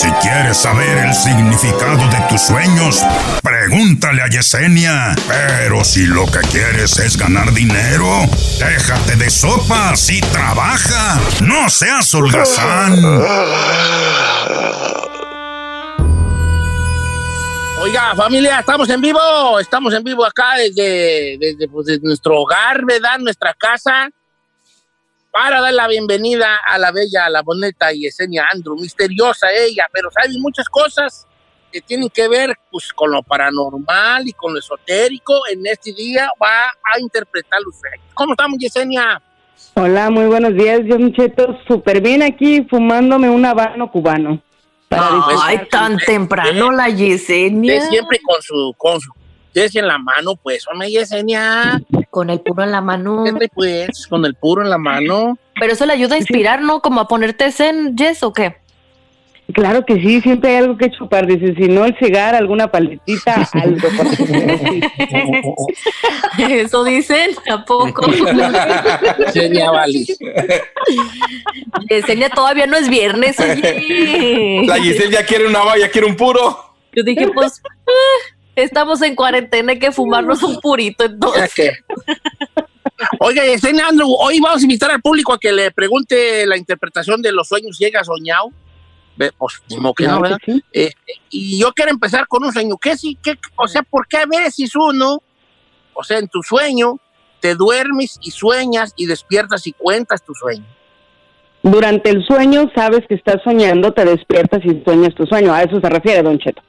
Si quieres saber el significado de tus sueños, pregúntale a Yesenia. Pero si lo que quieres es ganar dinero, déjate de sopas y trabaja. No seas holgazán. Oiga, familia, estamos en vivo. Estamos en vivo acá desde, desde, pues, desde nuestro hogar, ¿verdad? Nuestra casa. Para dar la bienvenida a la bella, a la bonita Yesenia Andrew. Misteriosa ella, pero sabe muchas cosas que tienen que ver pues, con lo paranormal y con lo esotérico. En este día va a interpretar los sueños. ¿Cómo estamos, Yesenia? Hola, muy buenos días, John Cheto. Súper bien aquí fumándome un habano cubano. Ay, tan temprano la Yesenia. De siempre con su, con su en la mano, pues, hombre, Yesenia. Con el puro en la mano. Siempre, pues, con el puro en la mano. Pero eso le ayuda a inspirar, ¿no? Como a ponerte zen, Jess, ¿o qué? Claro que sí, siempre hay algo que chupar. Dice, si no el cigarro, alguna paletita, algo. Eso dicen, ¿a poco? Yesenia, vale. Yesenia todavía no es viernes, oye. La Giselle ya quiere una valla, quiere un puro. Yo dije, pues, ah, estamos en cuarentena, hay que fumarnos un purito, entonces. Oiga, Yesenia Andrew, hoy vamos a invitar al público a que le pregunte la interpretación de los sueños llega soñado. Pues, que no, Claro ¿verdad? que sí. Eh, y yo quiero empezar con un sueño. ¿Qué sí? ¿Qué, o sea, ¿por qué a veces uno, o sea, en tu sueño, te duermes y sueñas y despiertas y cuentas tu sueño? Durante el sueño sabes que estás soñando, te despiertas y sueñas tu sueño. A eso se refiere, Don Cheto.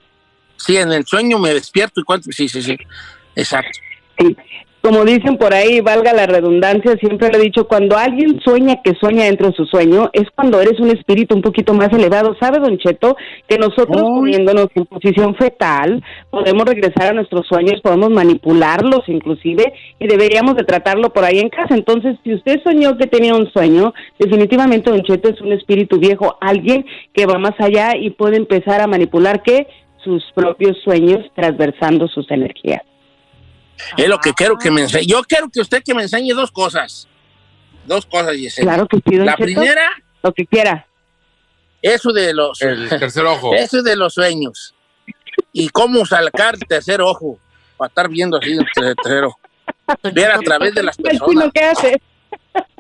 Sí, en el sueño me despierto y cuento. Sí, sí, sí. Exacto. Sí. Como dicen por ahí, valga la redundancia, siempre le he dicho, cuando alguien sueña que sueña dentro de su sueño, es cuando eres un espíritu un poquito más elevado. ¿Sabe, Don Cheto? Que nosotros Uy. poniéndonos en posición fetal, podemos regresar a nuestros sueños, podemos manipularlos inclusive, y deberíamos de tratarlo por ahí en casa. Entonces, si usted soñó que tenía un sueño, definitivamente Don Cheto es un espíritu viejo, alguien que va más allá y puede empezar a manipular, ¿qué? Sus propios sueños, transversando sus energías. Es lo que quiero que me enseñe. Yo quiero que usted que me enseñe dos cosas. Dos cosas, Yesenia. Claro que sí, La Cheto. primera, Lo que quiera. eso de los... El tercer ojo. Eso de los sueños. Y cómo sacar el tercer ojo para estar viendo así el tercer ojo. Ver a través de las ¿El chino personas. qué hace?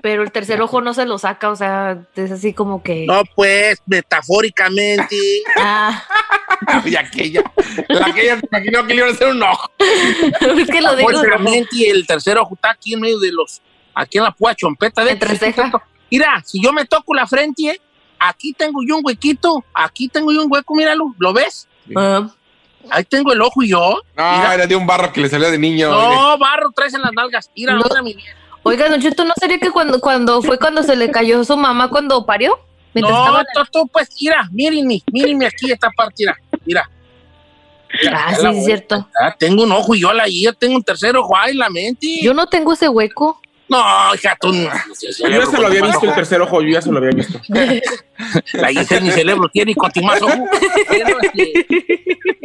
Pero el tercer ojo no se lo saca, o sea, es así como que. No, pues, metafóricamente. Ah, Y aquella. La aquella se imaginó que le iban a hacer un ojo. es que lo digo. Metafóricamente, y el tercer ojo está aquí en medio de los. Aquí en la púa chompeta. De Entre ceja. Mira, si yo me toco la frente, aquí tengo yo un huequito. Aquí tengo yo un hueco, míralo. ¿Lo ves? Ah, Ahí tengo el ojo y yo. No, Mira. era de un barro que le salió de niño. No, barro traes en las nalgas. Mira, No. mira mi bien. Oiga, Don Cheto, ¿no sería que cuando, cuando fue cuando se le cayó su mamá cuando parió? Mientras No, tú, tú, pues, mira, mírenme, mírenme aquí esta parte, mira, mira. Mira, Ah, sí, es cierto. Ah, tengo un ojo y yo la yo tengo un tercer ojo en la mente. Yo no tengo ese hueco. No, hija, tú no. Yo ya se lo había visto el tercer ojo, yo ya se lo había visto. La hice mi cerebro tiene y con ti más ojo.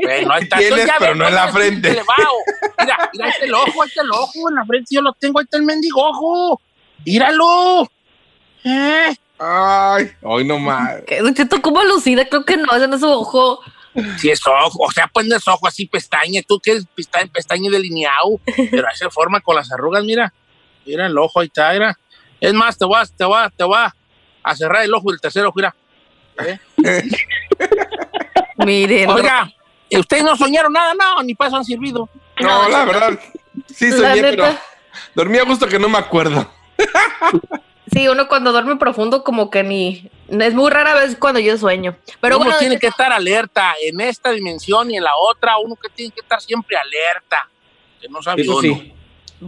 Bueno, este, ahí está. Tienes, ya pero ves, no en la frente. Mira, mira, ahí está el ojo, ahí está el ojo en la frente. Yo lo tengo, ahí está el mendigo ojo. Míralo. ¿Eh? Ay, hoy no más. ¿Qué, Don Cheto, ¿cómo alucina? Creo que no, ese no es su ojo. Si es ojo, o sea, pues no es ojo así, pestaña, tú que eres pestaña, pestaña delineado, pero hace forma con las arrugas, mira, mira el ojo, ahí está, mira. Es más, te voy a, te voy a, te voy a, cerrar el ojo del tercer ojo, mira. ¿Eh? Miren. Oiga, ¿eh, ¿ustedes no soñaron nada? No, ni paso han servido. No, la verdad. Sí soñé, pero dormí a gusto que no me acuerdo. Sí, uno cuando duerme profundo como que ni... Es muy rara vez cuando yo sueño. Pero uno bueno, tiene que estar alerta en esta dimensión y en la otra, uno que tiene que estar siempre alerta. Que no sabe Eso uno. sí.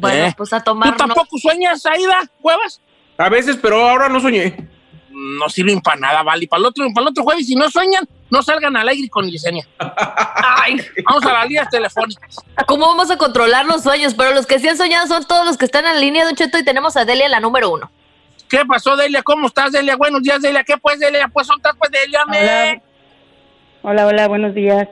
Bueno, ¿Eh? pues a ¿Tú tomar... no- tampoco sueñas, Aida, Cuevas? A veces, pero ahora no soñé. No sirven para nada, vale. Y para el otro, para el otro jueves, si no sueñan, no salgan al aire con Yesenia. Ay, Vamos a las líneas telefónicas. ¿cómo vamos a controlar los sueños? Pero los que sí han soñado son todos los que están en línea, Don Cheto, y tenemos a Delia, la número uno. ¿Qué pasó, Delia? ¿Cómo estás, Delia? Buenos días, Delia. ¿Qué pues, Delia? Pues, ¿son pues, Delia? me? Hola. Hola, hola, buenos días.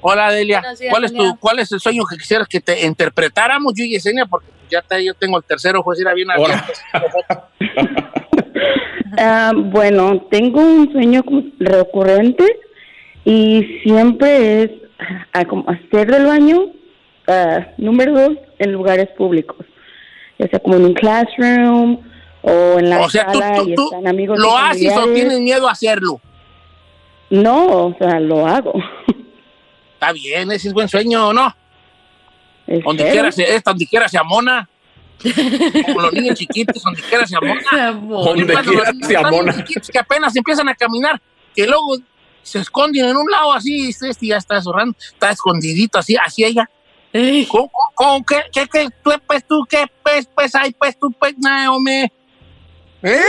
Hola, Delia. Días, ¿Cuál es, tu, ¿Cuál es el sueño que quisieras que te interpretáramos yo y Yesenia? Porque ya está, yo tengo el tercero, pues era bien Hola. abierto. Ah, bueno, tengo un sueño recurrente Y siempre es a, como hacer del baño, ah, número dos, en lugares públicos. Ya sea como en un classroom o en la O sea, tú, sala tú- y están amigos. lo haces o tienes miedo a hacerlo. No, o sea, lo hago. Está bien, ese es buen sueño, ¿no? Donde quiera se, es donde quiera se amona. Como los niños chiquitos, donde quiera se amona. Donde quiera los niños se amona. que apenas empiezan a caminar, que luego se esconden en un lado así, este este ya está zorrando, está escondidito así, así ella. ¿Cómo, cómo, qué, qué, qué, tú, pues, tú, qué, pues, pues, ay, pues, tú, pues, hombre. ¿Eh?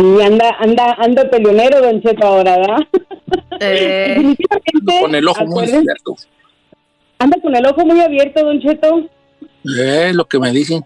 Y anda, anda, anda peleonero, Don Cheto, ahora, ¿verdad? Eh, Con el ojo muy abierto. Anda con el ojo muy abierto, Don Cheto. Es lo que me dicen.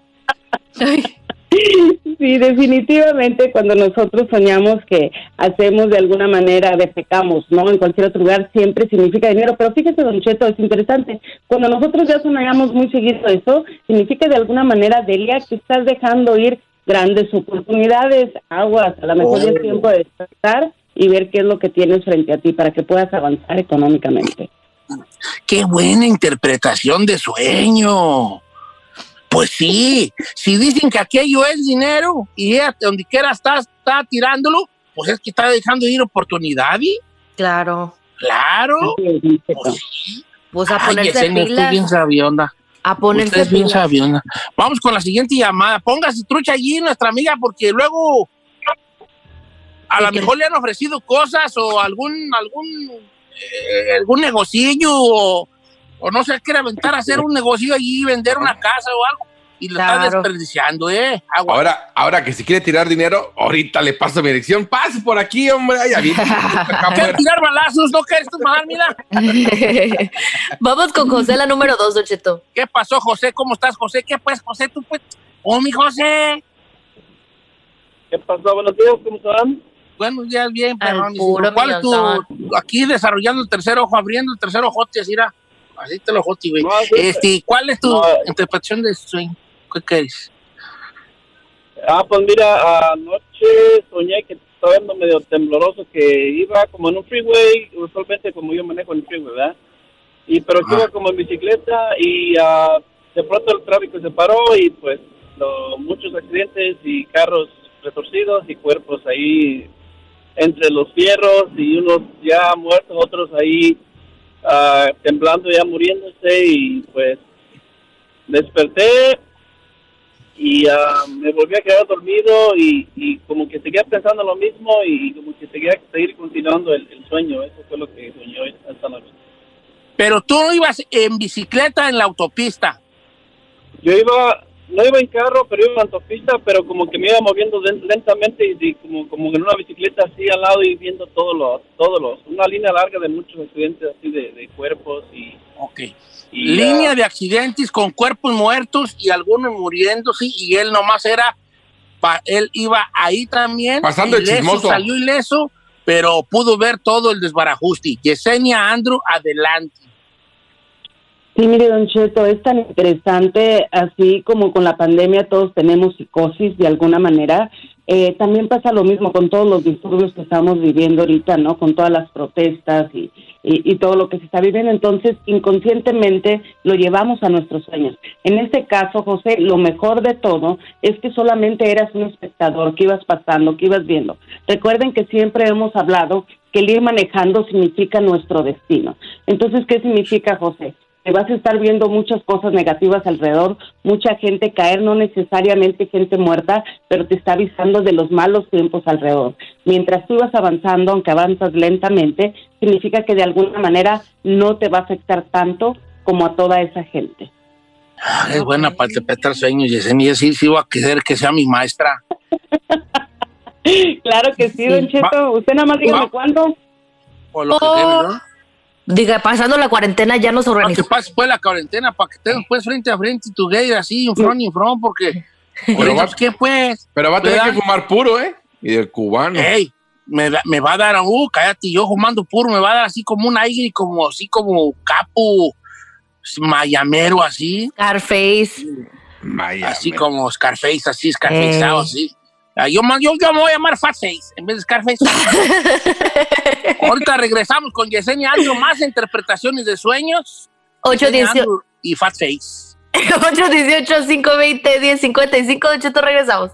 Sí, definitivamente cuando nosotros soñamos que hacemos de alguna manera, defecamos, ¿no? En cualquier otro lugar siempre significa dinero, pero fíjese, Don Cheto, es interesante. Cuando nosotros ya soñamos muy seguido eso, significa de alguna manera, Delia, que estás dejando ir grandes oportunidades, aguas, a lo mejor ya es Oh. tiempo de despertar y ver qué es lo que tienes frente a ti para que puedas avanzar económicamente. Qué buena interpretación de sueño. Pues sí, si dicen que aquello es dinero y ella, donde quiera está, está tirándolo, pues es que está dejando ir oportunidades. claro. Claro. Pues sí. Pues a Ay, ponerse pilas. bien sabionda. A Usted ponerse bien sabionda. Vamos con la siguiente llamada. Póngase trucha allí, nuestra amiga, porque luego a lo mejor le han ofrecido cosas o algún algún eh, algún negocillo o, o no sé, quiere aventar a hacer un negocio allí, vender una casa o algo y lo está Claro. desperdiciando, ¿eh? Agua. Ahora, ahora que si quiere tirar dinero, ahorita le paso mi dirección. Pase por aquí, hombre. Aviente acá ¿Quieres tirar balazos? ¿No quieres tú madre, mira? Vamos con José, la número dos, Don Cheto. ¿Qué pasó, José? ¿Cómo estás, José? ¿Qué pues, José? ¿Tú pues? Oh, mi José. ¿Qué pasó? Buenos días, ¿cómo están? Buenos días, bien, puro ¿Cuál es tu, millonzón. aquí desarrollando el tercer ojo, abriendo el tercer ojote, así era? Así te lo ojote, güey. No, sí. Este, ¿cuál es tu No. interpretación de sueño? ¿Qué quieres? Ah, pues mira, anoche soñé que estaba ando medio tembloroso, que iba como en un freeway, usualmente como yo manejo en el freeway, ¿verdad? Y pero Ah. iba como en bicicleta y ah, de pronto el tráfico se paró y pues lo- muchos accidentes y carros retorcidos y cuerpos ahí entre los fierros y unos ya muertos, otros ahí ah, temblando ya muriéndose y pues desperté y ah, me volví a quedar dormido y, y como que seguía pensando lo mismo y como que seguía seguir continuando el, el sueño. Eso fue lo que soñé hoy- esta noche. Pero tú no ibas en bicicleta en la autopista. Yo iba, no iba en carro, pero iba en autopista, pero como que me iba moviendo len- lentamente y, y como, como en una bicicleta así al lado y viendo todos los, todos los, una línea larga de muchos accidentes así de, de cuerpos y... Ok. y, Línea de accidentes con cuerpos muertos y algunos muriéndose y él nomás era, pa- él iba ahí también. Pasando el ileso, chismoso. Salió ileso, pero pudo ver todo el desbarajuste. Yesenia Andrew, adelante. Sí, mire, Don Cheto, es tan interesante, así como con la pandemia todos tenemos psicosis de alguna manera, eh, también pasa lo mismo con todos los disturbios que estamos viviendo ahorita, ¿no? Con todas las protestas y, y, y todo lo que se está viviendo. Entonces, inconscientemente lo llevamos a nuestros sueños. En este caso, José, lo mejor de todo es que solamente eras un espectador, que ibas pasando, que ibas viendo. Recuerden que siempre hemos hablado que el ir manejando significa nuestro destino. Entonces, ¿qué significa, José? Te vas a estar viendo muchas cosas negativas alrededor, mucha gente caer, no necesariamente gente muerta, pero te está avisando de los malos tiempos alrededor. Mientras tú vas avanzando, aunque avanzas lentamente, significa que de alguna manera no te va a afectar tanto como a toda esa gente. Ah, es buena para interpretar sueños, Yesenia. Sí, sí, voy a querer que sea mi maestra. Claro que sí, Don Cheto. Usted nada más dígame cuándo. O lo que Oh. debe, ¿no? Diga, pasando la cuarentena ya nos Para que organizamos. pase pues la cuarentena, para que estén pues frente a frente tu gay así, en front y en front, porque... Pero va- ¿Qué pues? Pero va a tener ¿Verdad? que fumar puro, ¿eh? Y del cubano. Ey, me, da- me va a dar, uh, cállate, yo fumando puro, me va a dar así como un aire, como así como capo mayamero, así, Scarface. Vaya, así como Scarface, así, Scarfaceado, así. Ah, Yo, yo, yo me voy a llamar Fat Face en vez de Scarface. Ahorita regresamos con Yesenia Andrew, más interpretaciones de sueños. 8, Yesenia 18, Andrew y Fat Face. 8, 18, 5, 20, 10, 55. Don Cheto, regresamos.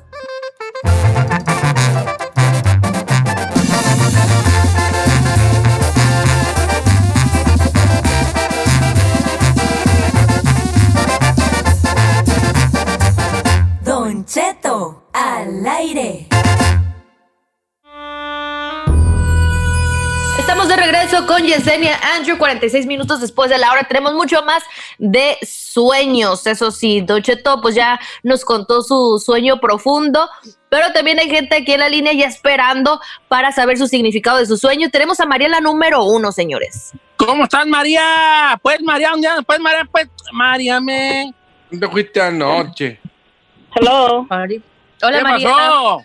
Regreso con Yesenia Andrew, 46 minutos después de la hora. Tenemos mucho más de sueños. Eso sí, Don Cheto pues ya nos contó su sueño profundo, pero también hay gente aquí en la línea ya esperando para saber su significado de su sueño. Tenemos a Mariela número uno, señores. ¿Cómo estás, María? Pues, María, un día, pues, María, pues, María, me. ¿Dónde fuiste anoche? Hello. Hola, ¿Qué Mariela. pasó?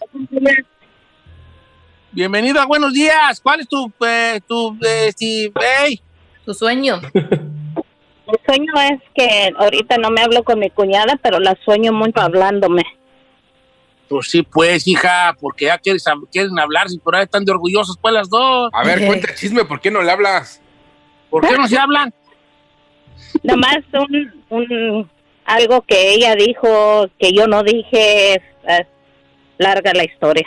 Bienvenido a Buenos Días. ¿Cuál es tu, eh, tu, eh, si, ey? Tu sueño. El sueño es que ahorita no me hablo con mi cuñada, pero la sueño mucho hablándome. Pues sí, pues, hija, porque ya quieres, quieren hablar, si por ahí están de orgullosos, pues, las dos. A ver, cuenta el chisme, ¿por qué no le hablas? ¿Por qué no se hablan? Nomás un, un algo que ella dijo que yo no dije, es, es larga la historia.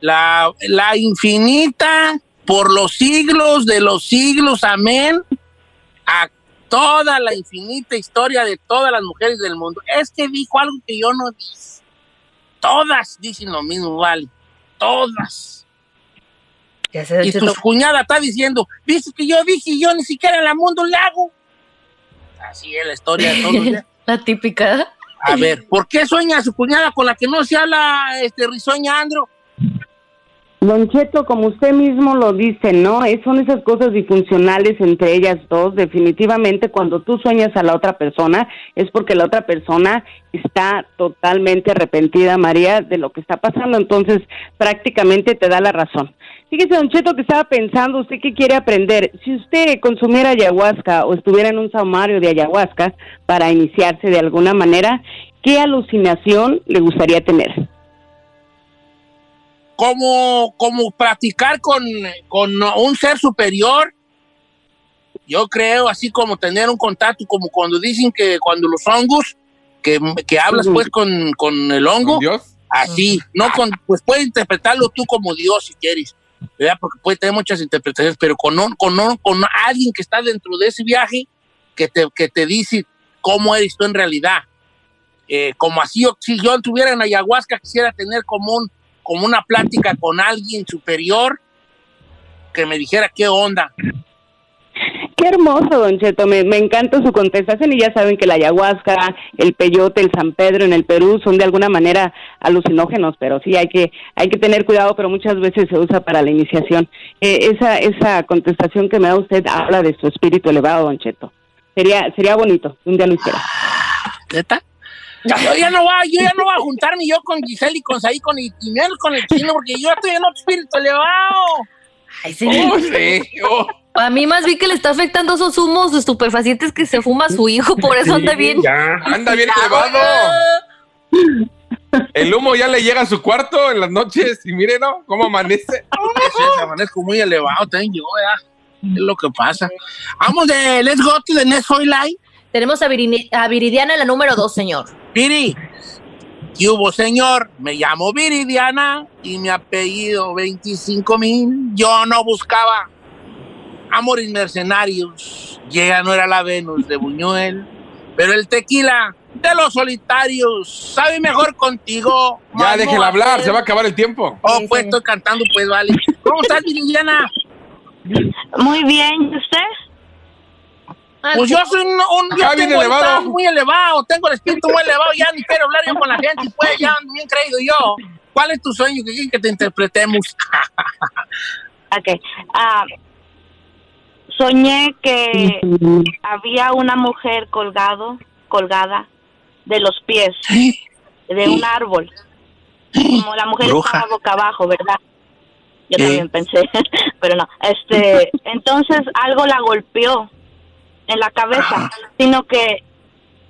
La, la infinita, por los siglos de los siglos, amén, a toda la infinita historia de todas las mujeres del mundo. Es que dijo algo que yo no dije. Todas dicen lo mismo, vale. Todas. Ya Y tu cuñada está diciendo, viste que yo dije y yo ni siquiera en la mundo le hago. Así es la historia de todos. La típica. A ver, ¿por qué sueña su cuñada con la que no se habla este risueña Andro? Don Cheto, como usted mismo lo dice, ¿no? Es- son esas cosas disfuncionales entre ellas dos. Definitivamente, cuando tú sueñas a la otra persona, es porque la otra persona está totalmente arrepentida, María, de lo que está pasando. Entonces, prácticamente te da la razón. Fíjese, Don Cheto, que estaba pensando, ¿usted qué quiere aprender? Si usted consumiera ayahuasca o estuviera en un saumario de ayahuasca para iniciarse de alguna manera, ¿qué alucinación le gustaría tener? Como, como practicar con, con un ser superior. Yo creo, así como tener un contacto, como cuando dicen que cuando los hongos, que, que hablas pues con, con el hongo, ¿Con Dios? así, no con, pues puedes interpretarlo tú como Dios si quieres, ¿verdad? Porque puede tener muchas interpretaciones, pero con, un- con, un- con alguien que está dentro de ese viaje, que te, que te dice cómo eres tú en realidad. Eh, como así, si yo estuviera en ayahuasca, quisiera tener como, un, como una plática con alguien superior que me dijera qué onda. Qué hermoso, Don Cheto. Me, me encanta su contestación y ya saben que la ayahuasca, el peyote, el San Pedro en el Perú son de alguna manera alucinógenos, pero sí hay que hay que tener cuidado, pero muchas veces se usa para la iniciación. Eh, esa esa contestación que me da usted habla de su espíritu elevado, Don Cheto. Sería sería bonito un día lo hiciera. ¿Neta? Yo ya no va, yo ya no voy a juntarme yo con Giselle y con Saí con y, y menos con el chino porque yo estoy en otro espíritu elevado. Ay, señor. Oh, sí. Oh, A mí más vi que le está afectando esos humos estupefacientes que se fuma su hijo, por eso anda bien. ya, anda bien elevado. El humo ya le llega a su cuarto en las noches y mire, ¿no? ¿Cómo amanece? Sí, sí, amanezco muy elevado también yo, ¿verdad? Es lo que pasa. Vamos de Let's Go to the Next Highlight. Tenemos a, Virini- a Viridiana en la número dos, señor. Viri, ¿qué hubo, señor? Me llamo Viridiana y mi apellido 25 mil. Yo no buscaba amores mercenarios. Ya no era la Venus de Buñuel, pero el tequila de los solitarios sabe mejor contigo. Ya déjela no hablar, se va a acabar el tiempo. Oh, pues estoy cantando, pues vale. ¿Cómo estás, Viridiana? Muy bien, ¿y ¿usted? Pues yo soy un, un- yo tengo el elevado. muy elevado, tengo el espíritu muy elevado, ya ni quiero hablar yo con la gente, pues ya ando bien creído yo. ¿Cuál es tu sueño que que te interpretemos? Ok. Ah, soñé que había una mujer colgado, colgada de los pies de un árbol. Como la mujer Bruja. estaba boca abajo, ¿verdad? Yo también pensé, pero no. Este, entonces algo la golpeó en la cabeza, sino que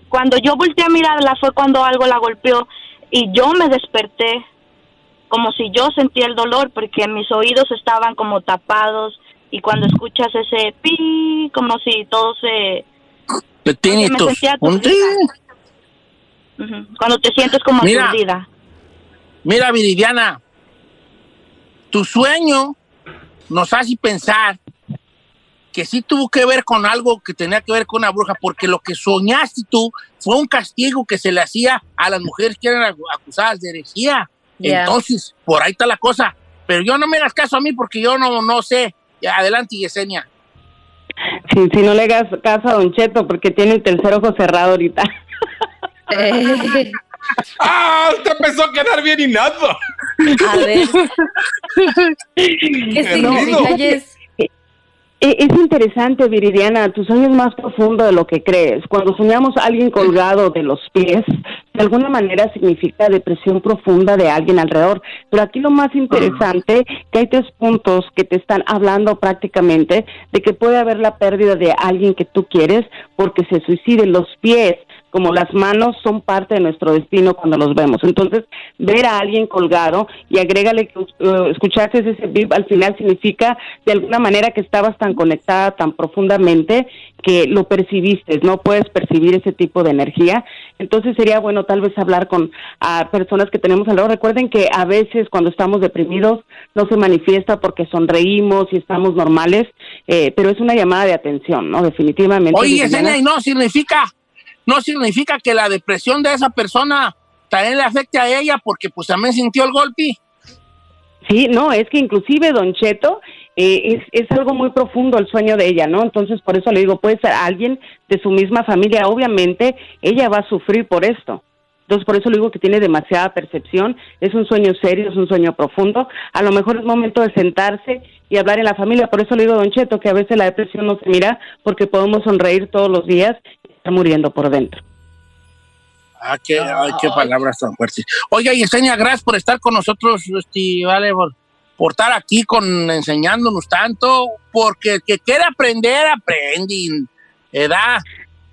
cuando yo volteé a mirarla fue cuando algo la golpeó y yo me desperté como si yo sentía el dolor porque mis oídos estaban como tapados y cuando escuchas ese pi, como si todo se... Tiene me sentía Cuando te sientes como Mira. aturdida. Mira, Viridiana, tu sueño nos hace pensar que sí tuvo que ver con algo que tenía que ver con una bruja, porque lo que soñaste tú fue un castigo que se le hacía a las mujeres que eran acu- acusadas de herejía. Entonces, por ahí está la cosa. Pero yo no me hagas caso a mí porque yo no, no sé. Adelante, Yesenia. Sí, si no le hagas caso a Don Cheto, porque tiene el tercer ojo cerrado ahorita. Eh, ¡Ah! Usted empezó a quedar bien y nada. a ver. ¿Qué significa, Jess? E- Es interesante, Viridiana, tu sueño es más profundo de lo que crees. Cuando soñamos a alguien colgado de los pies, de alguna manera significa depresión profunda de alguien alrededor. Pero aquí lo más interesante, que hay tres puntos que te están hablando prácticamente de que puede haber la pérdida de alguien que tú quieres porque se suicide. Los pies, como las manos, son parte de nuestro destino cuando los vemos. Entonces, ver a alguien colgado y agrégale que uh, escuchaste ese bip al final significa de alguna manera que estabas tan conectada tan profundamente que lo percibiste, no puedes percibir ese tipo de energía. Entonces sería bueno tal vez hablar con a personas que tenemos alrededor. Recuerden que a veces cuando estamos deprimidos no se manifiesta porque sonreímos y estamos normales, eh, pero es una llamada de atención, ¿no? Definitivamente. Oye. Yesenia, y no significa, no significa que la depresión de esa persona también le afecte a ella porque pues también sintió el golpe. Sí, no, es que inclusive Don Cheto eh, es, es algo muy profundo el sueño de ella, ¿no? Entonces, por eso le digo, puede ser alguien de su misma familia. Obviamente, ella va a sufrir por esto. Entonces, por eso le digo que tiene demasiada percepción. Es un sueño serio, es un sueño profundo. A lo mejor es momento de sentarse y hablar en la familia. Por eso le digo, Don Cheto, que a veces la depresión no se mira porque podemos sonreír todos los días muriendo por dentro. Ah, qué, ay, qué palabras tan fuertes. Oiga, Yesenia, gracias por estar con nosotros, este, vale, por, por estar aquí con, enseñándonos tanto, porque el que quiere aprender, aprende, ¿verdad?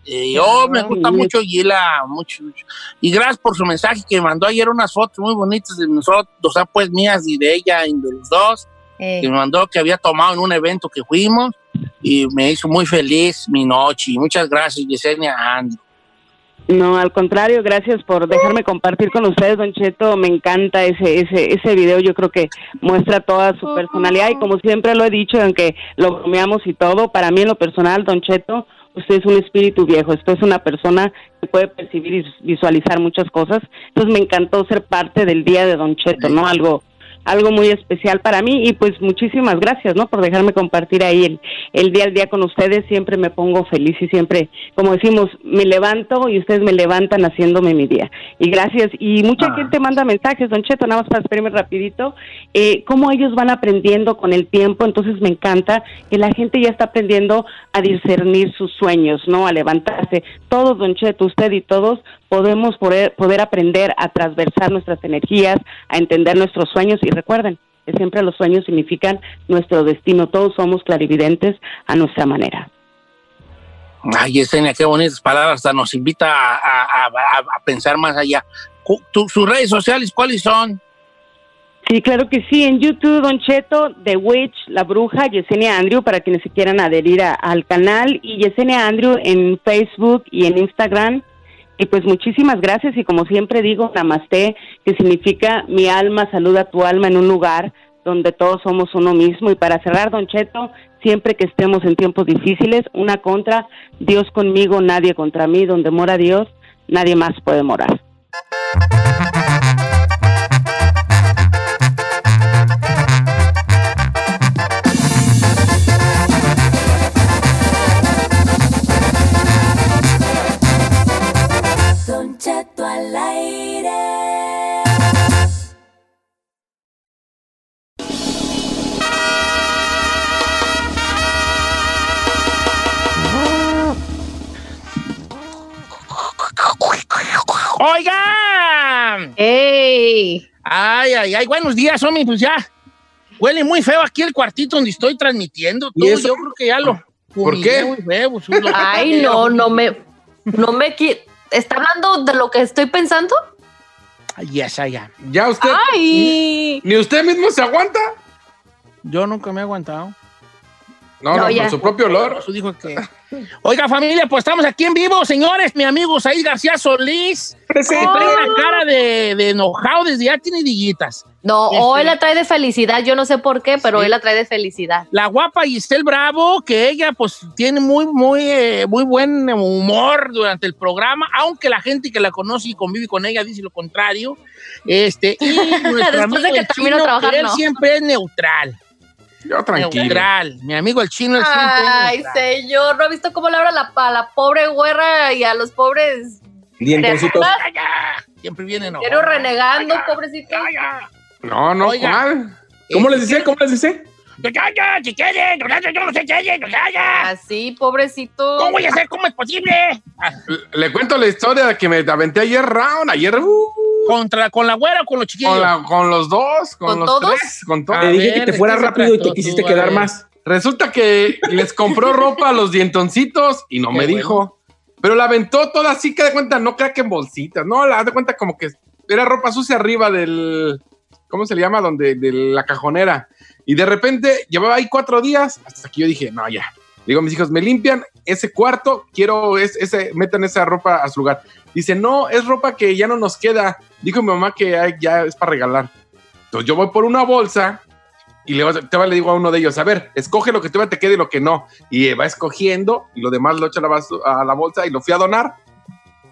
Eh, yo me gusta mucho Gila, mucho, mucho. Y gracias por su mensaje que mandó ayer unas fotos muy bonitas de nosotros, o sea, pues mías y de ella y de los dos, Eh, que me mandó que había tomado en un evento que fuimos y me hizo muy feliz mi noche. Muchas gracias, Yesenia Andro. No, al contrario, gracias por dejarme compartir con ustedes, Don Cheto. Me encanta ese, ese, ese video. Yo creo que muestra toda su personalidad y como siempre lo he dicho, aunque lo bromeamos y todo, para mí en lo personal, Don Cheto, usted es un espíritu viejo. Usted es una persona que puede percibir y visualizar muchas cosas. Entonces me encantó ser parte del día de Don Cheto, ¿no? Algo algo muy especial para mí y pues muchísimas gracias, ¿no? Por dejarme compartir ahí el, el día al día con ustedes. Siempre me pongo feliz y siempre, como decimos, me levanto y ustedes me levantan haciéndome mi día. Y gracias. Y mucha Ah. gente manda mensajes, Don Cheto, nada más para esperarme rapidito, eh, cómo ellos van aprendiendo con el tiempo. Entonces me encanta que la gente ya está aprendiendo a discernir sus sueños, ¿no? A levantarse. Todos, Don Cheto, usted y todos podemos poder, poder aprender a transversar nuestras energías, a entender nuestros sueños y recuerden que siempre los sueños significan nuestro destino, todos somos clarividentes a nuestra manera. Ay, Yesenia, qué bonitas palabras, hasta nos invita a, a- a- a pensar más allá. ¿Sus redes sociales cuáles son? Sí, claro que sí, en YouTube, Don Cheto, The Witch, La Bruja, Yesenia Andrew, para quienes se quieran adherir a- al canal, y Yesenia Andrew en Facebook y en Instagram. Y pues muchísimas gracias y como siempre digo, Namaste, que significa mi alma saluda tu alma en un lugar donde todos somos uno mismo. Y para cerrar, Don Cheto, siempre que estemos en tiempos difíciles, una contra, Dios conmigo, nadie contra mí, donde mora Dios, nadie más puede morar. ¡Oigan! ¡Ey! Ay, ay, ay, buenos días, hombre, pues ya. Huele muy feo aquí el cuartito donde estoy transmitiendo. ¿Y Todo, eso? yo creo que ya lo. ¿Por qué? muy feo, pues, lo- Ay, no, no me. No me qui- ¿Está hablando de lo que estoy pensando? Yes, I am. ¿Ya usted? ¡Ay! ¿Ni usted mismo se aguanta? Yo nunca me he aguantado. No, No, no, por su propio olor. Eso dijo que. Oiga, familia, pues estamos aquí en vivo, señores. Mi amigo Said García Solís. Presente. que trae una cara de, de enojado desde ya tiene dillitas. No, Este- hoy la trae de felicidad. Yo no sé por qué, pero Sí. hoy la trae de felicidad. La guapa Giselle Bravo, que ella pues tiene muy, muy, eh, muy buen humor durante el programa, aunque la gente que la conoce y convive con ella dice lo contrario. Este, y nuestro Después amigo de que chino, trabajar, que él no. siempre es neutral. Yo tranquilo. Neutral. Mi amigo el chino es Ay, neutral. señor, ¿no ha visto cómo le habla la, a la pobre güera y a los pobres Dientoncitos. Siempre viene enojado. quiero renegando, pobrecito? No, no, Oiga. ¿cuál? ¿Cómo les dice? ¿Cómo les dice? Así, pobrecito. ¿Cómo voy a hacer? ¿Cómo es posible? Le cuento la historia de que me aventé ayer round, ayer uh, ¿Contra, ¿Con la güera o con los chiquillos? con, la- con los dos, con, ¿Con los todos? tres, con todos. Te dije ver, que te ¿de fuera rápido y te quisiste tú? Quedar más. Resulta que les compró ropa a los dientoncitos y no Qué me bueno. dijo. Pero la aventó toda así, que de cuenta, no crea que en bolsitas, no, la de cuenta como que era ropa sucia arriba del, ¿cómo se le llama? Donde, de la cajonera. Y de repente llevaba ahí cuatro días, hasta que yo dije, no, ya. Digo a mis hijos, me limpian ese cuarto, quiero es- ese, metan esa ropa a su lugar. Dice, no, es ropa que ya no nos queda. Dijo mi mamá que ay, ya es para regalar. Entonces yo voy por una bolsa y le, te le digo a uno de ellos, a ver, escoge lo que te, te quede y lo que no. Y va escogiendo y lo demás lo echa a la, basu- a la bolsa y lo fui a donar.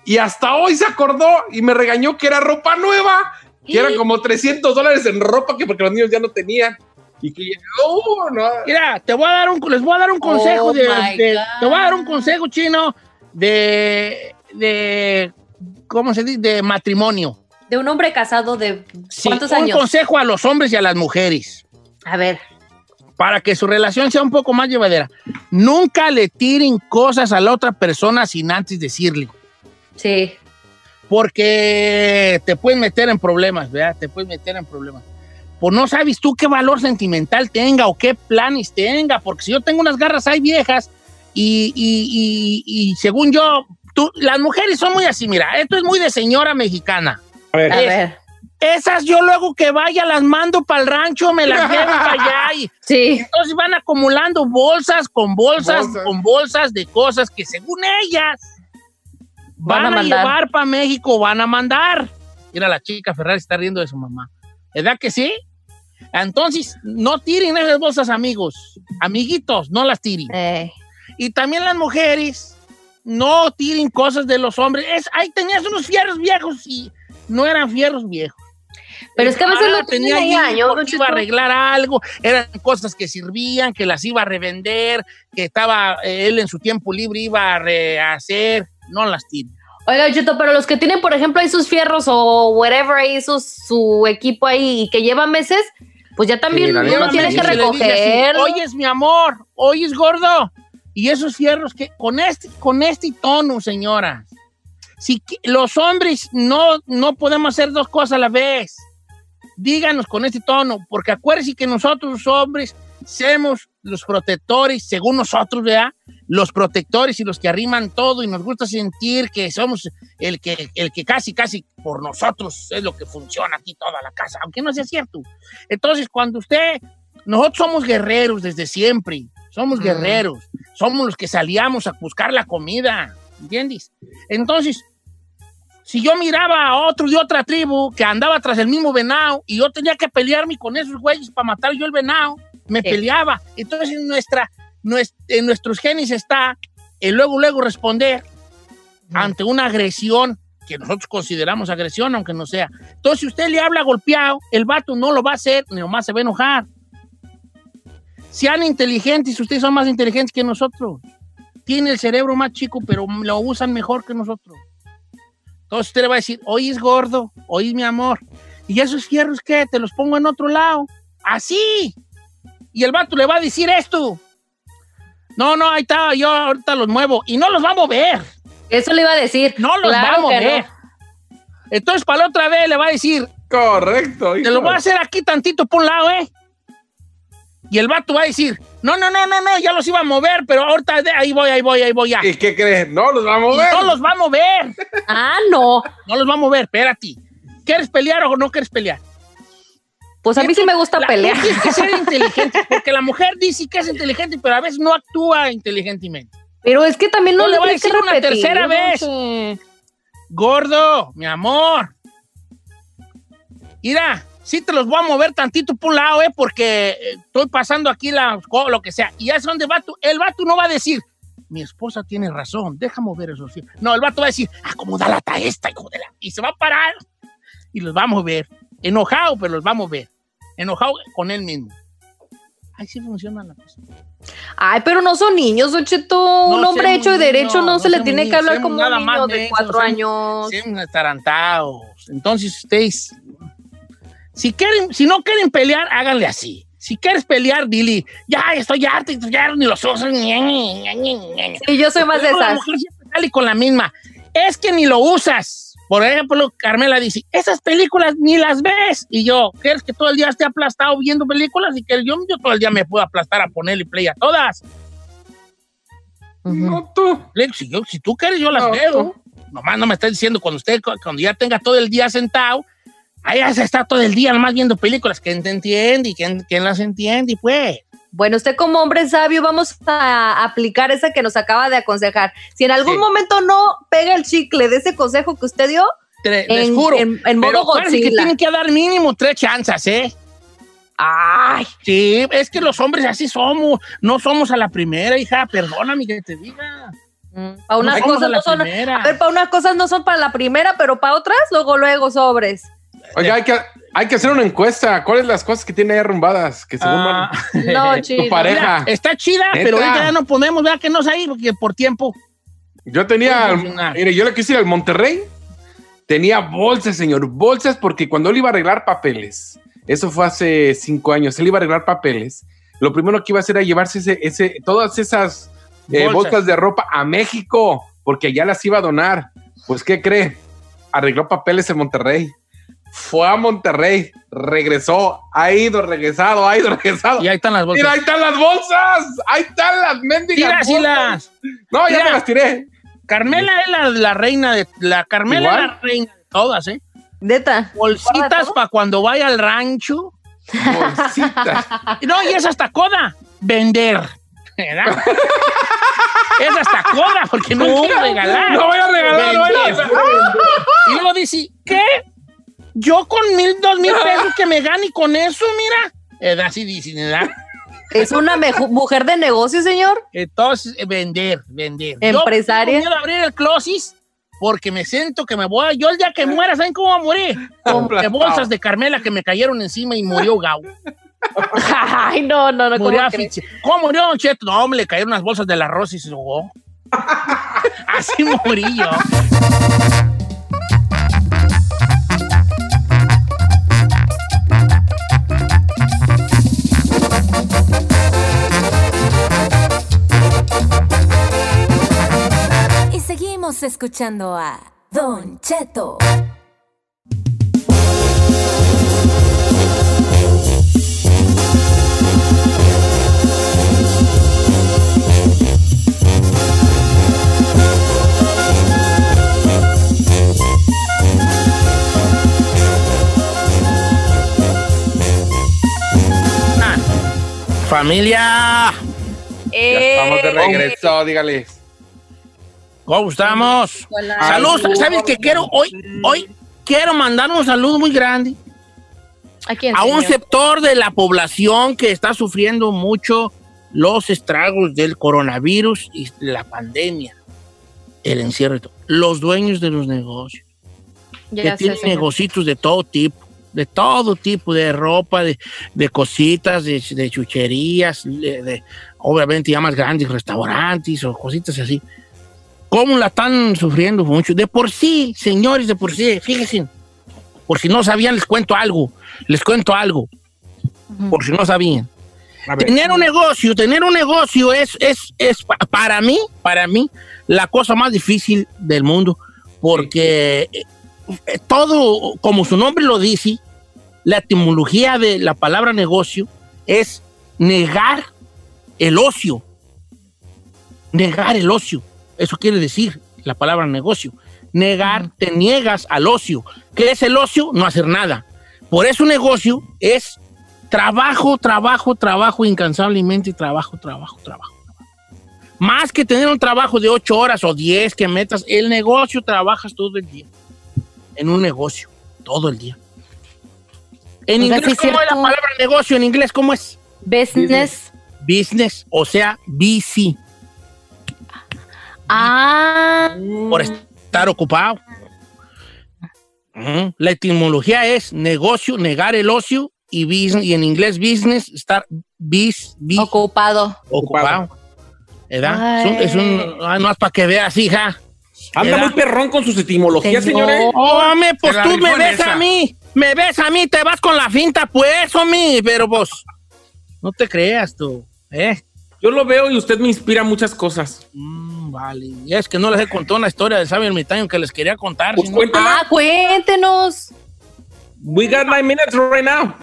Y hasta hoy se acordó y me regañó que era ropa nueva, que eran como 300 dólares en ropa que porque los niños ya no tenían. Y que, oh, no. Mira, te voy a dar un, les voy a dar un consejo Oh de, te voy a dar un consejo chino de, de, ¿cómo se dice? De matrimonio. De un hombre casado de Sí, ¿cuántos un años? consejo a los hombres y a las mujeres A ver. para que su relación sea un poco más llevadera. Nunca le tiren cosas a la otra persona sin antes decirle. Sí. porque te pueden meter en problemas, ¿verdad? Te pueden meter en problemas. Pues no sabes tú qué valor sentimental tenga o qué planes tenga, porque si yo tengo unas garras ahí viejas y, y- y- y según yo, tú, las mujeres son muy así, mira, esto es muy de señora mexicana. A ver, A Es- ver. Esas yo luego que vaya las mando para el rancho, me las llevo para allá y Sí. entonces van acumulando bolsas con bolsas, Bolsas. con bolsas de cosas que según ellas Van van, a a, llevar para México, van a mandar. Mira, la chica Ferrari está riendo de su mamá. ¿Verdad que sí? Entonces, no tiren esas bolsas, amigos. Amiguitos, no las tiren. Eh, Y también las mujeres, no tiren cosas de los hombres. Es, ahí tenías unos fierros viejos y no eran fierros viejos. Pero es que a veces lo tenía años, Don iba a arreglar algo, eran cosas que servían, que las iba a revender, que estaba eh, él en su tiempo libre iba a rehacer, no las tiren. Oiga, Cheto, pero los que tienen, por ejemplo, ahí sus fierros o whatever, ahí sus, su equipo ahí y que llevan meses, pues ya también uno tiene que recoger. Oyes, mi amor, oyes, gordo. Y esos fierros que con este, con este tono, señora. Si los hombres no, no podemos hacer dos cosas a la vez. Díganos con este tono, porque acuérdense que nosotros los hombres somos los protectores, según nosotros, ¿verdad? Los protectores y los que arriman todo y nos gusta sentir que somos el que, el que casi, casi por nosotros es lo que funciona aquí toda la casa, aunque no sea cierto. Entonces, cuando usted, nosotros somos guerreros desde siempre, somos Mm. guerreros, somos los que salíamos a buscar la comida, ¿entiendes? Entonces, si yo miraba a otro de otra tribu que andaba tras el mismo venado y yo tenía que pelearme con esos güeyes para matar yo el venado, me Sí. peleaba. Entonces, en, nuestra, nues- en nuestros genes está el luego, luego responder ante una agresión que nosotros consideramos agresión, aunque no sea. Entonces, si usted le habla golpeado, el vato no lo va a hacer, ni nomás se va a enojar. Sean inteligentes, ustedes son más inteligentes que nosotros. Tienen el cerebro más chico, pero lo usan mejor que nosotros. Entonces usted le va a decir, hoy es gordo, hoy es mi amor. ¿Y esos fierros qué? Te los pongo en otro lado. Así. Y el vato le va a decir esto. No, no, ahí está, yo ahorita los muevo. Y no los va a mover. Eso le iba a decir. No los Claro va a mover. Entonces, para la otra vez le va a decir, Correcto. te lo voy a hacer aquí tantito por un lado, ¿eh? Y el vato va a decir, no, no, no, no, no, ya los iba a mover, pero ahorita de- ahí voy, ahí voy, ahí voy ya. ¿Y qué crees? No, los va a Y mover. no los va a mover. Ah, no. No los va a mover, espérate. ¿Quieres pelear o no quieres pelear? Pues a mí sí me gusta La- pelear. Tienes que ser inteligente, porque la mujer dice que es inteligente, pero a veces no actúa inteligentemente. Pero es que también no, No le voy a decir una tercera no vez. sé. Gordo, mi amor. Mira, sí te los voy a mover tantito por un lado, ¿eh? Porque eh, estoy pasando aquí la, lo que sea. Y ya es donde vato. El vato no va a decir, mi esposa tiene razón, deja mover esos. No, el vato va a decir, acomoda la esta, hijo de la. Y se va a parar y los va a mover. Enojado, pero los va a mover. Enojado con él mismo. Ahí sí funciona la cosa. Ay, pero no son niños, Don Cheto. Un hombre hecho de derecho no, no se le tiene que hablar como un niño de cuatro años. Sean atarantados. Entonces ustedes, si quieren, si no quieren pelear, háganle así. Si quieres pelear, dile, ya estoy harto, ya ni los ña, ña. Sí, yo soy más de Luego La esas. mujer siempre sale con la misma. Es que ni lo usas. Por ejemplo, Carmela dice, esas películas ni las ves. Y yo, ¿quieres que todo el día esté aplastado viendo películas? Y que yo, yo todo el día me puedo aplastar a ponerle play a todas. No tú. Si, yo- si tú quieres, yo las No, veo. Nomás no me estás diciendo cuando usted, cuando ya tenga todo el día sentado, ahí ya se está todo el día nomás viendo películas. ¿Quién te entiende y quién, quién las entiende? Y pues, Bueno, usted como hombre sabio, vamos a aplicar esa que nos acaba de aconsejar. Si en algún Sí. momento no pega el chicle de ese consejo que usted dio, te- les en, juro. en- en Pero modo acuérdense que tienen que dar mínimo tres chances, ¿eh? Ay, Sí, es que los hombres así somos. No somos a la primera, hija. Perdóname que te diga. para unas cosas no son. primera. A ver, para unas cosas no son para la primera, pero para otras, luego, luego sobres. Oiga, hay que, hay que hacer una encuesta. ¿Cuáles las cosas que tiene ahí arrumbadas? Que según Ah, No, tu chido. pareja. mira, está chida, Neta. pero ahorita ya no podemos, ¿verdad? Que no es ahí, porque por tiempo. Yo tenía, mire, yo le quise ir al Monterrey. Tenía bolsas, señor, bolsas, porque cuando él iba a arreglar papeles, eso fue hace cinco años, él iba a arreglar papeles. Lo primero que iba a hacer era llevarse ese, ese, todas esas eh, Bolsas. bolsas de ropa a México, porque ya las iba a donar. Pues, ¿qué cree? Arregló papeles en Monterrey. Fue a Monterrey, regresó, ha ido, regresado, ha ido, regresado. Y ahí están las bolsas. Mira, ahí están las bolsas, ahí están las mendigas Tira así bolsas. las. No, ya Mira. me las tiré. Carmela es la, la reina de. La Carmela Igual. es la reina de todas, ¿eh? Neta. Bolsitas para cuando vaya al rancho. Bolsitas. No, y es hasta coda. Vender. ¿Verdad? es hasta coda, porque no quiero regalar. No voy a regalar, no voy a Vender. Y luego dice, ¿qué? Yo con mil, dos mil pesos que me gane y con eso, mira. Es así dice, ¿verdad? Es una mujer de negocio, señor. Entonces, eh, vender, vender. Empresaria. Yo de abrir el closet porque me siento que me voy a... Yo el día que muera, ¿saben cómo voy a morir? Con de bolsas de Carmela que me cayeron encima y murió Gau. Ay, no, no, no. ¿cómo Murió asfixia- ¿Cómo murió, Don Cheto? No, hombre, le cayeron unas bolsas del arroz y se ahogó. Así morí yo. Escuchando a Don Cheto. Familia, Ya estamos de Eh, regreso, dígale. ¿Cómo estamos? Hola. Saludos, ¿sabes qué quiero? Hoy, hoy quiero mandar un saludo muy grande ¿A quién, a un sector de la población que está sufriendo mucho los estragos del coronavirus y la pandemia, el encierro. Los dueños de los negocios, Ya que tienen negocios de todo tipo, de todo tipo, de ropa, de, de cositas, de, de chucherías, de- obviamente ya más grandes restaurantes o cositas así. ¿Cómo la están sufriendo mucho? De por sí, señores, de por sí, fíjense, por si no sabían, les cuento algo, les cuento algo, por si no sabían. Tener un negocio, tener un negocio es, es, es pa- para mí, para mí, la cosa más difícil del mundo, porque eh, todo, como su nombre lo dice, la etimología de la palabra negocio es negar el ocio. Negar el ocio. Eso quiere decir la palabra negocio. Negar, te niegas al ocio. ¿Qué es el ocio? No hacer nada. Por eso un negocio es trabajo, trabajo, trabajo incansablemente, trabajo, trabajo, trabajo. Más que tener un trabajo de ocho horas o diez que metas, el negocio trabajas todo el día. En un negocio, todo el día. En inglés, ¿cómo es la palabra negocio? En inglés, ¿cómo es? Business. Business, o sea, BC, Ah. por estar ocupado. La etimología es negocio, negar el ocio, y, business, y en inglés business, estar bis, bis- Ocupado. ocupado. ¿Verdad? Es un, es un- ah, no es para que veas, hija. Anda muy perrón con sus etimologías, Tengo- señores. Hombre, pues tú me ves esa. a mí, me ves a mí, te vas con la finta, pues, hombre, pero pues, no te creas tú, ¿eh? Yo lo veo y usted me inspira muchas cosas. Mm, vale, y es que no les he contado una historia del sabio ermitaño que les quería contar. Pues. Ah, cuéntenos. We got nine minutes right now.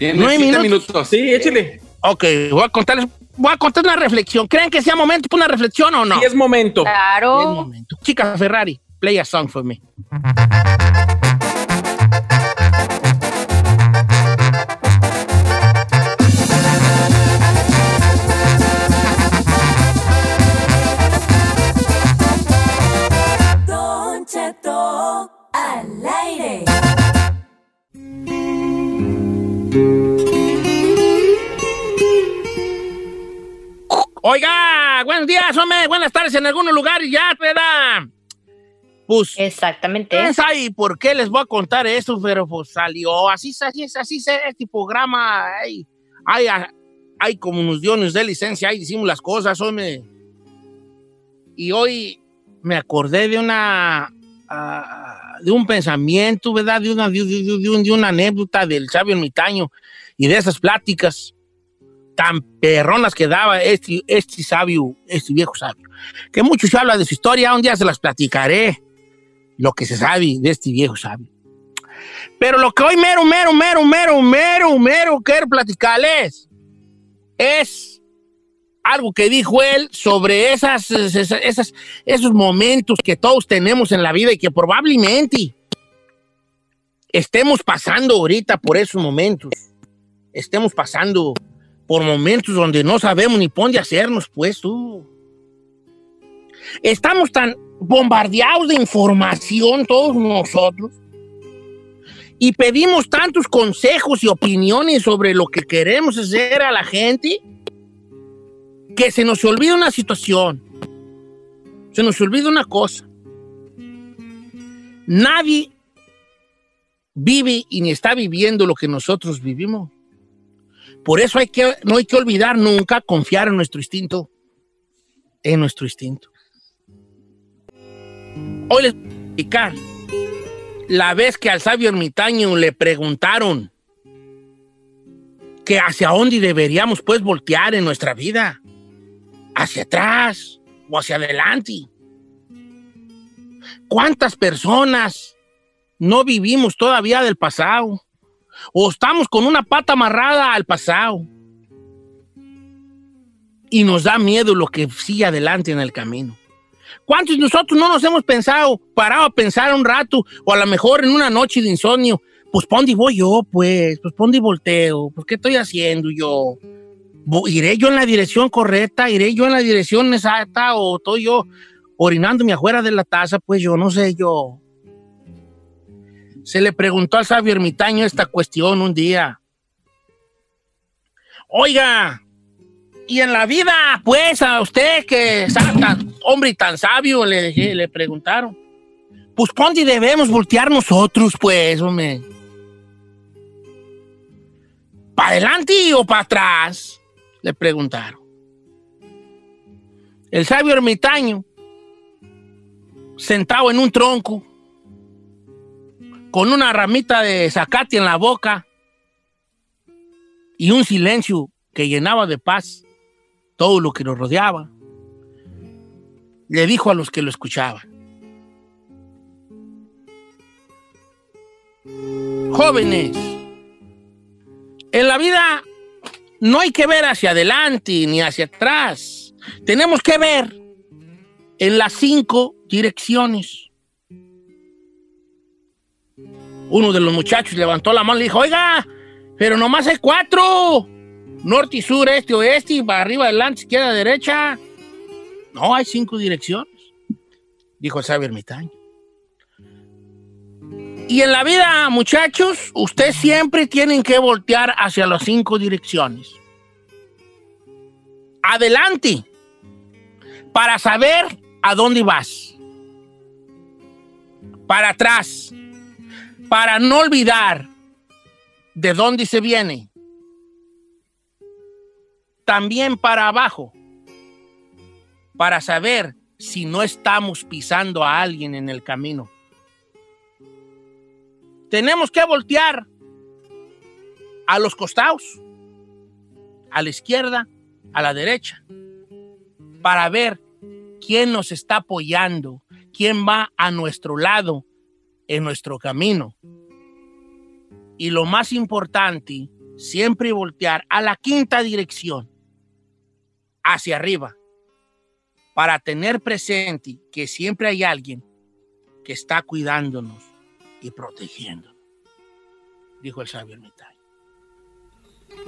Nueve minutos. minutos. Sí, échale. Ok, voy a contarles, voy a contar una reflexión. ¿Creen que sea momento para una reflexión o no? Sí es momento. Es Claro. momento. Chica Ferrari, play a song for me. Oiga, buenos días, hombre, buenas tardes en algunos lugares ya, ¿verdad? Pues, Exactamente. ¿quién sabe por qué les voy a contar eso? Pero pues salió, así, es, así es, así es este programa. Hay, hay, hay como nos dio, nos de licencia, ahí decimos las cosas, hombre. Y hoy me acordé de una, ah, de un pensamiento, ¿verdad? De una, de, de- de un- de una anécdota del sabio ermitaño y de esas pláticas tan perronas que daba este, este sabio, este viejo sabio. Que mucho se habla de su historia, un día se las platicaré, lo que se sabe de este viejo sabio. Pero lo que hoy mero, mero, mero, mero, mero, mero quiero platicarles es algo que dijo él sobre esas, esos momentos que todos tenemos en la vida y que probablemente estemos pasando ahorita por esos momentos. Estemos pasando por momentos donde no sabemos ni dónde hacernos, pues tú. Estamos tan bombardeados de información todos nosotros y pedimos tantos consejos y opiniones sobre lo que queremos hacer a la gente que se nos olvida una situación. Se nos olvida una cosa. Nadie vive y ni está viviendo lo que nosotros vivimos. Por eso hay que, no hay que olvidar nunca confiar en nuestro instinto. En nuestro instinto. Hoy les voy a explicar la vez que al sabio ermitaño le preguntaron que hacia dónde deberíamos pues voltear en nuestra vida. Hacia atrás o hacia adelante. ¿Cuántas personas no vivimos todavía del pasado? o estamos con una pata amarrada al pasado y nos da miedo lo que sigue adelante en el camino. ¿Cuántos de nosotros no nos hemos pensado, parado a pensar un rato, o a lo mejor en una noche de insomnio, pues ¿pa' dónde voy yo, pues? Pues ¿pa' dónde volteo? Pues ¿qué estoy haciendo yo? ¿Iré yo en la dirección correcta? ¿Iré yo en la dirección exacta? ¿O estoy yo orinándome afuera de la taza? Pues yo no sé yo se le preguntó al sabio ermitaño esta cuestión un día. Oiga, y en la vida, pues a usted que es tan, hombre tan sabio, le, preguntaron, pues ¿por dónde debemos voltear nosotros, pues, hombre? ¿Para adelante o para atrás? Le preguntaron. El sabio ermitaño, sentado en un tronco, con una ramita de zacate en la boca y un silencio que llenaba de paz todo lo que nos rodeaba, le dijo a los que lo escuchaban, jóvenes, en la vida no hay que ver hacia adelante ni hacia atrás. Tenemos que ver en las cinco direcciones. Uno de los muchachos levantó la mano y le dijo, oiga, pero nomás hay cuatro. Norte y sur, este, oeste, y para arriba, adelante, izquierda, derecha. No, hay cinco direcciones, dijo Xavier Mitaño. Y en la vida, muchachos, ustedes siempre tienen que voltear hacia las cinco direcciones. Adelante, para saber a dónde vas. Para atrás, para no olvidar de dónde se viene. También para abajo, para saber si no estamos pisando a alguien en el camino. Tenemos que voltear a los costados, a la izquierda, a la derecha, para ver quién nos está apoyando, quién va a nuestro lado en nuestro camino. Y lo más importante, siempre voltear a la quinta dirección, hacia arriba, para tener presente que siempre hay alguien que está cuidándonos y protegiéndonos, dijo el sabio ermitaño.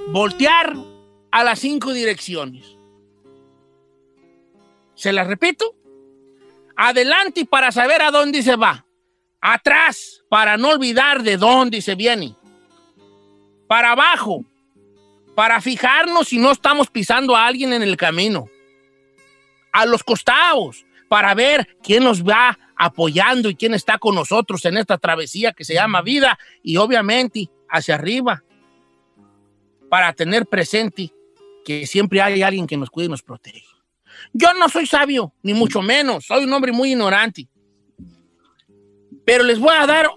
Voltear a las cinco direcciones. ¿Se las repito? Adelante para saber a dónde se va. Atrás para no olvidar de dónde se viene. Para abajo para fijarnos si no estamos pisando a alguien en el camino. A los costados para ver quién nos va apoyando y quién está con nosotros en esta travesía que se llama vida y obviamente hacia arriba para tener presente que siempre hay alguien que nos cuide y nos protege. Yo no soy sabio, ni mucho menos, soy un hombre muy ignorante. Pero les voy a dar,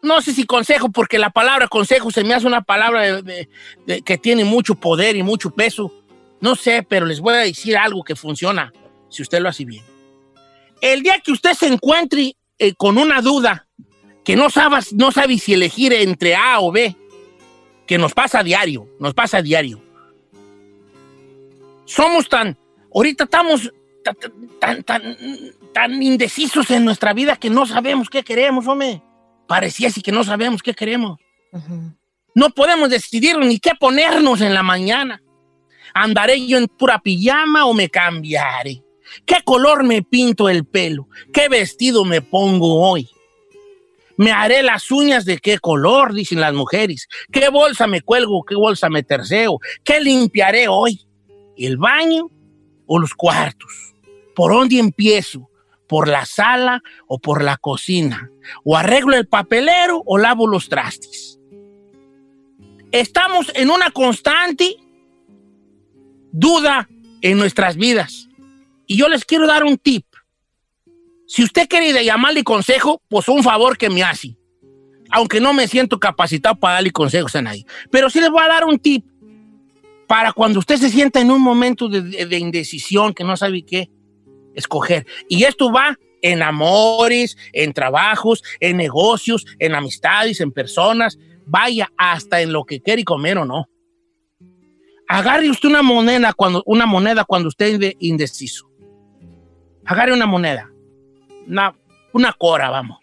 no sé si consejo, porque la palabra consejo se me hace una palabra que tiene mucho poder y mucho peso. No sé, pero les voy a decir algo que funciona si usted lo hace bien. El día que usted se encuentre eh, con una duda, que no sabe, no sabe si elegir entre A o B, que nos pasa a diario, nos pasa a diario. Somos tan, ahorita estamos tan, tan, tan, indecisos en nuestra vida que no sabemos qué queremos, hombre. Parecía así que no sabemos qué queremos. No podemos decidir ni qué ponernos en la mañana. ¿Andaré yo en pura pijama o me cambiaré? ¿Qué color me pinto el pelo? ¿Qué vestido me pongo hoy? ¿Me haré las uñas de qué color? Dicen las mujeres. ¿Qué bolsa me cuelgo? ¿Qué bolsa me terceo? ¿Qué limpiaré hoy? ¿El baño o los cuartos? ¿Por dónde empiezo? ¿Por la sala o por la cocina? ¿O arreglo el papelero o lavo los trastes? Estamos en una constante duda en nuestras vidas. Y yo les quiero dar un tip. Si usted quiere llamarle consejo, pues un favor que me hace. Aunque no me siento capacitado para darle consejos a nadie. Pero sí les voy a dar un tip para cuando usted se sienta en un momento de, indecisión, que no sabe qué escoger. Y esto va en amores, en trabajos, en negocios, en amistades, en personas, vaya hasta en lo que quiere comer o no. Agarre usted una moneda cuando, una moneda cuando usted esté indeciso. Agarre una moneda, una, una cora, vamos.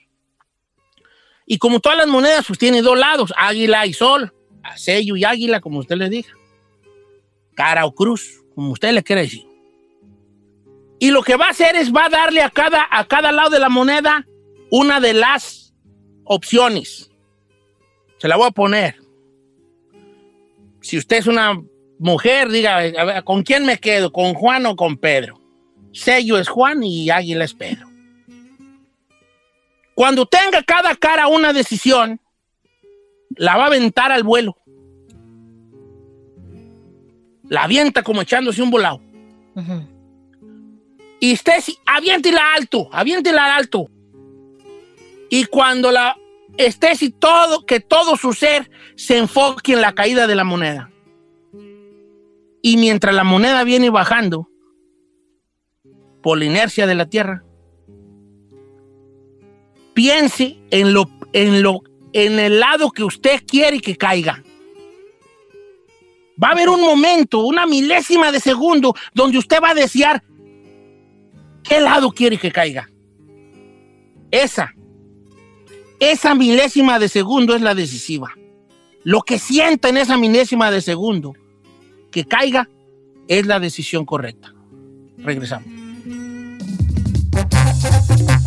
Y como todas las monedas, pues tiene dos lados, águila y sol, sello y águila, como usted le diga cara o cruz, como usted le quiera decir. Y lo que va a hacer es va a darle a cada, a cada lado de la moneda una de las opciones. Se la voy a poner. Si usted es una mujer, diga, ¿con quién me quedo? ¿Con Juan o con Pedro? Sello es Juan y Águila es Pedro. Cuando tenga cada cara una decisión, la va a aventar al vuelo la avienta como echándose un volado. Y usted aviéntela alto, aviéntela alto. Y cuando la esté todo, que todo su ser se enfoque en la caída de la moneda. Y mientras la moneda viene bajando por la inercia de la Tierra, piense en lo, en lo, en el lado que usted quiere que caiga va a haber un momento, una milésima de segundo, donde usted va a desear qué lado quiere que caiga. Esa. esa milésima de segundo es la decisiva. Lo que sienta en esa milésima de segundo que caiga es la decisión correcta. Regresamos. Thank you.